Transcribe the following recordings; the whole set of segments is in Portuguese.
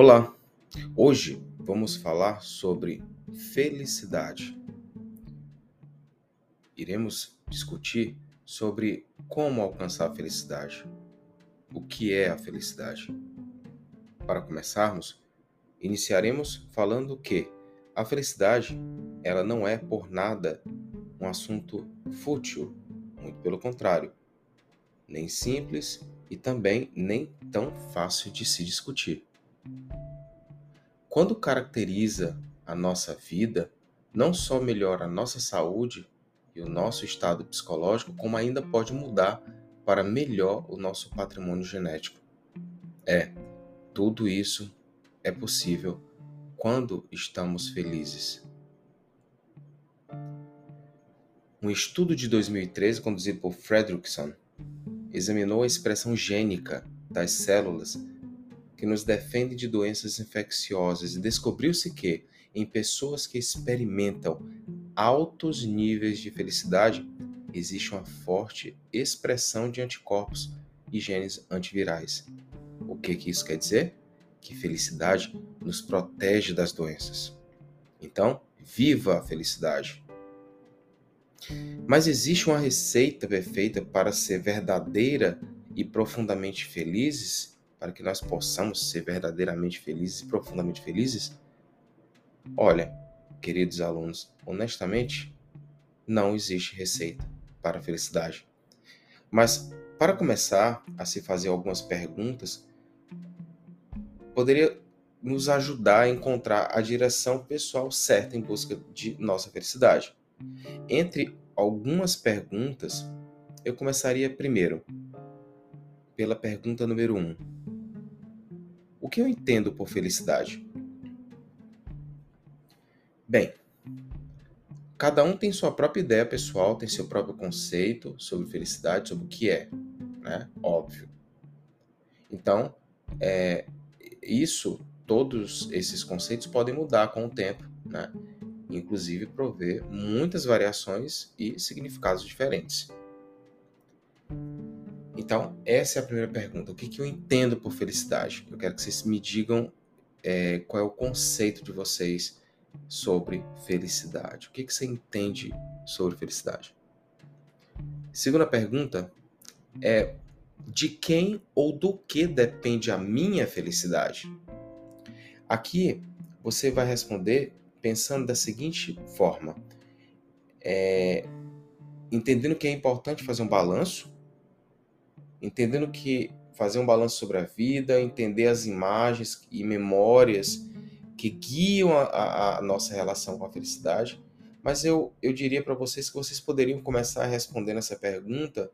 Olá! Hoje vamos falar sobre felicidade. Iremos discutir sobre como alcançar a felicidade. O que é a felicidade? Para começarmos, iniciaremos falando que a felicidade, ela não é por nada um assunto fútil, muito pelo contrário, nem simples e também nem tão fácil de se discutir. Quando caracteriza a nossa vida, não só melhora a nossa saúde e o nosso estado psicológico, como ainda pode mudar para melhor o nosso patrimônio genético. É, tudo isso é possível quando estamos felizes. Um estudo de 2013, conduzido por Fredrickson, examinou a expressão gênica das células que nos defendem de doenças infecciosas e descobriu-se que, em pessoas que experimentam altos níveis de felicidade, existe uma forte expressão de anticorpos e genes antivirais. O que, que isso quer dizer? Que felicidade nos protege das doenças. Então, viva a felicidade! Mas existe uma receita perfeita para ser verdadeira e profundamente felizes? Para que nós possamos ser verdadeiramente felizes e profundamente felizes? Olha, queridos alunos, honestamente, não existe receita para a felicidade. Mas para começar a se fazer algumas perguntas, poderia nos ajudar a encontrar a direção pessoal certa em busca de nossa felicidade. Entre algumas perguntas, eu começaria primeiro pela pergunta número 1. Um. O que eu entendo por felicidade? Bem, cada um tem sua própria ideia pessoal, tem seu próprio conceito sobre felicidade, sobre o que é, né? Óbvio. Então, é, isso, todos esses conceitos podem mudar com o tempo, né? Inclusive prover muitas variações e significados diferentes. Então, essa é a primeira pergunta. O que, que eu entendo por felicidade? Eu quero que vocês me digam é, qual é o conceito de vocês sobre felicidade. O que, que você entende sobre felicidade? Segunda pergunta é: de quem ou do que depende a minha felicidade? Aqui você vai responder pensando da seguinte forma: é, entendendo que é importante fazer um balanço entendendo que fazer um balanço sobre a vida, entender as imagens e memórias que guiam a, a nossa relação com a felicidade. Mas eu, eu diria para vocês que vocês poderiam começar respondendo essa pergunta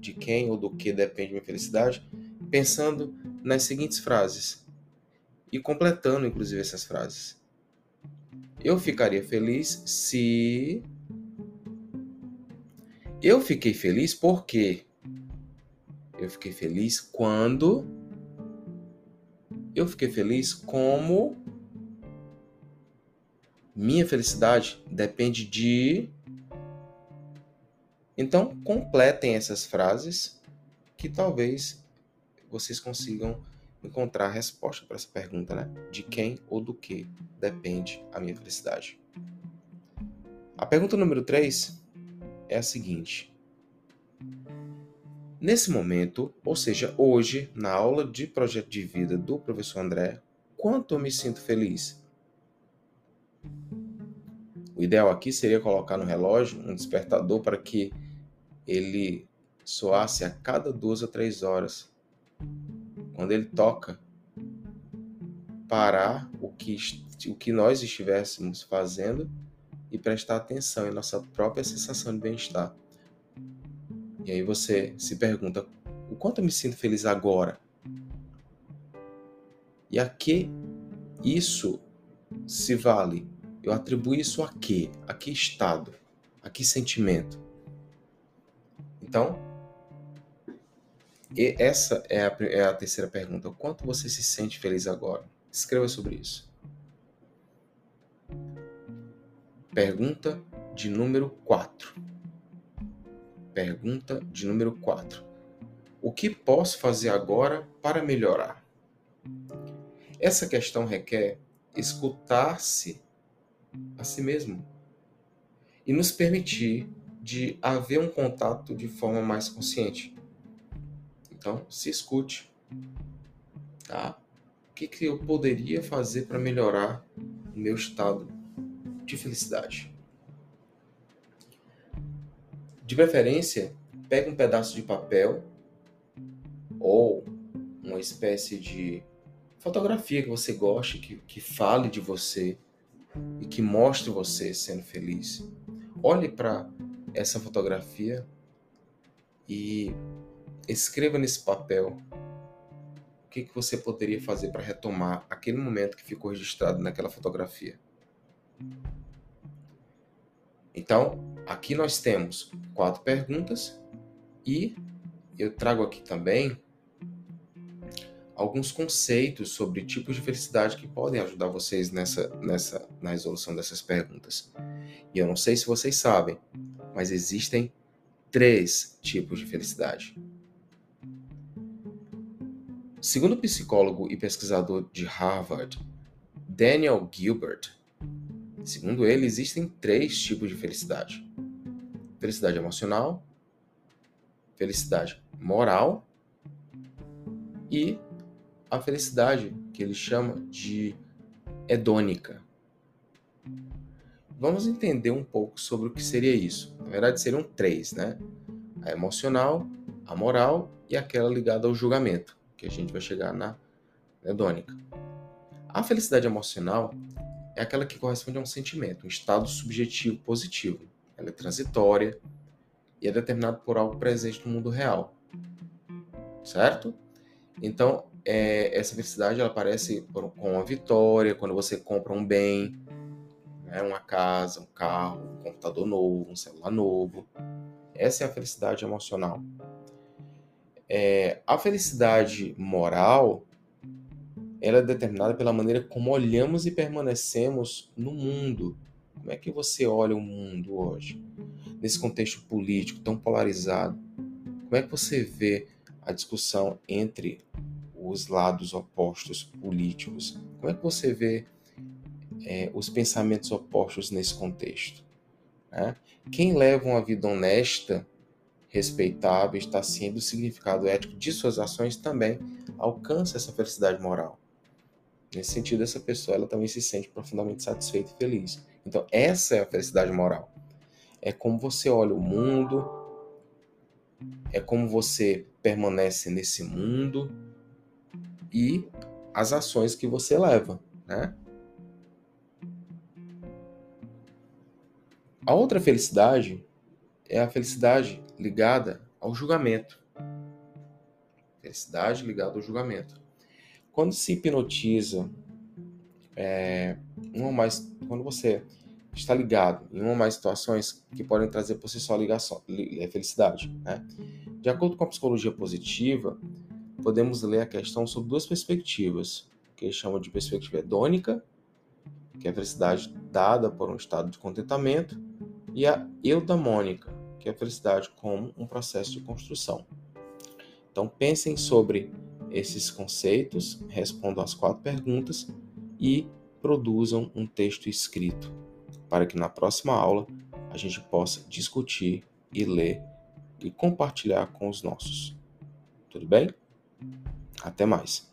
de quem ou do que depende minha felicidade, pensando nas seguintes frases e completando inclusive essas frases. Eu ficaria feliz se eu fiquei feliz porque eu fiquei feliz quando. Eu fiquei feliz como. Minha felicidade depende de. Então, completem essas frases que talvez vocês consigam encontrar a resposta para essa pergunta, né? De quem ou do que depende a minha felicidade. A pergunta número 3 é a seguinte: Nesse momento, ou seja, hoje, na aula de projeto de vida do professor André, quanto eu me sinto feliz? O ideal aqui seria colocar no relógio um despertador para que ele soasse a cada duas ou três horas. Quando ele toca, parar o que, o que nós estivéssemos fazendo e prestar atenção em nossa própria sensação de bem-estar. E aí você se pergunta: o quanto eu me sinto feliz agora? E a que isso se vale? Eu atribuo isso a quê? A que estado? A que sentimento? Então, essa é a, é a terceira pergunta. O quanto você se sente feliz agora? Escreva sobre isso. Pergunta de número 4. Pergunta de número 4. O que posso fazer agora para melhorar? Essa questão requer escutar-se a si mesmo e nos permitir de haver um contato de forma mais consciente. Então, se escute. Tá? O que, que eu poderia fazer para melhorar o meu estado de felicidade? De preferência, pegue um pedaço de papel ou uma espécie de fotografia que você goste, que, que fale de você e que mostre você sendo feliz. Olhe para essa fotografia e escreva nesse papel o que, que você poderia fazer para retomar aquele momento que ficou registrado naquela fotografia. Então, aqui nós temos quatro perguntas e eu trago aqui também alguns conceitos sobre tipos de felicidade que podem ajudar vocês nessa, nessa, na resolução dessas perguntas. E eu não sei se vocês sabem, mas existem três tipos de felicidade. Segundo o psicólogo e pesquisador de Harvard, Daniel Gilbert, segundo ele, existem três tipos de felicidade: felicidade emocional, felicidade moral e a felicidade que ele chama de hedônica. Vamos entender um pouco sobre o que seria isso. Na verdade, seriam três, né? A emocional, a moral e aquela ligada ao julgamento, que a gente vai chegar na hedônica. A felicidade emocional é aquela que corresponde a um sentimento, um estado subjetivo positivo. Ela é transitória e é determinada por algo presente no mundo real. Certo? Então, é, essa felicidade ela aparece com a vitória, quando você compra um bem, né, uma casa, um carro, um computador novo, um celular novo. Essa é a felicidade emocional. É, a felicidade moral ela é determinada pela maneira como olhamos e permanecemos no mundo. Como é que você olha o mundo hoje? Nesse contexto político tão polarizado, como é que você vê a discussão entre os lados opostos políticos. Como é que você vê é, os pensamentos opostos nesse contexto? Né? Quem leva uma vida honesta, respeitável, está sendo o significado ético de suas ações também alcança essa felicidade moral. Nesse sentido, essa pessoa ela também se sente profundamente satisfeita e feliz. Então, essa é a felicidade moral. É como você olha o mundo, é como você permanece nesse mundo, e as ações que você leva, né? A outra felicidade é a felicidade ligada ao julgamento. Felicidade ligada ao julgamento. Quando se hipnotiza, é, uma ou mais, quando você está ligado em uma ou mais situações que podem trazer por si só ligação, é felicidade. Né? De acordo com a psicologia positiva, podemos ler a questão sob duas perspectivas, que eles chamam de perspectiva hedônica, que é a felicidade dada por um estado de contentamento, e a eudamônica, que é a felicidade como um processo de construção. Então pensem sobre esses conceitos, respondam as quatro perguntas e produzam um texto escrito, para que na próxima aula a gente possa discutir e ler e compartilhar com os nossos. Tudo bem? Até mais.